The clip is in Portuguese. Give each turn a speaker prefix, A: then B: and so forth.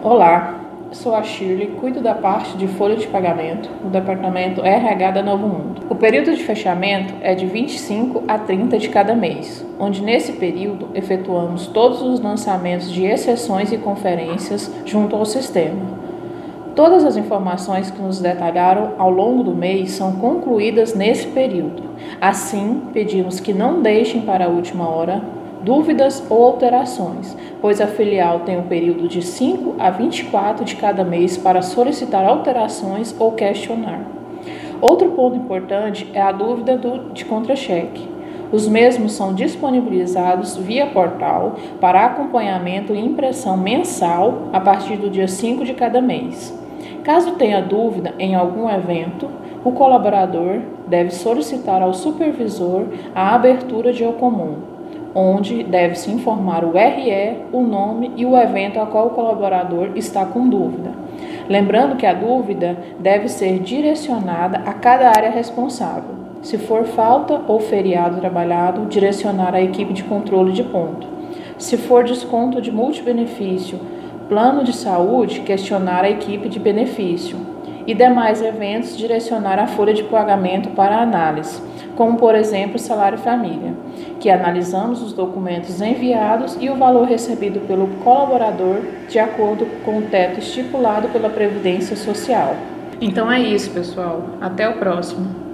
A: Olá, sou a Shirley, cuido da parte de folha de pagamento no departamento RH da Novo Mundo. O período de fechamento é de 25 a 30 de cada mês, onde nesse período efetuamos todos os lançamentos de exceções e conferências junto ao sistema. Todas as informações que nos detalharam ao longo do mês são concluídas nesse período. Assim, pedimos que não deixem para a última hora dúvidas ou alterações, pois a filial tem um período de 5 a 24 de cada mês para solicitar alterações ou questionar. Outro ponto importante é a dúvida do, de contra-cheque. Os mesmos são disponibilizados via portal para acompanhamento e impressão mensal a partir do dia 5 de cada mês. Caso tenha dúvida em algum evento, o colaborador deve solicitar ao supervisor a abertura de eu comum onde deve-se informar o RE, o nome e o evento a qual o colaborador está com dúvida. Lembrando que a dúvida deve ser direcionada a cada área responsável. Se for falta ou feriado trabalhado, direcionar à equipe de controle de ponto. Se for desconto de multibenefício, plano de saúde, questionar a equipe de benefício e demais eventos direcionar a folha de pagamento para análise, como por exemplo o salário família, que analisamos os documentos enviados e o valor recebido pelo colaborador de acordo com o teto estipulado pela Previdência Social. Então é isso, pessoal. Até o próximo.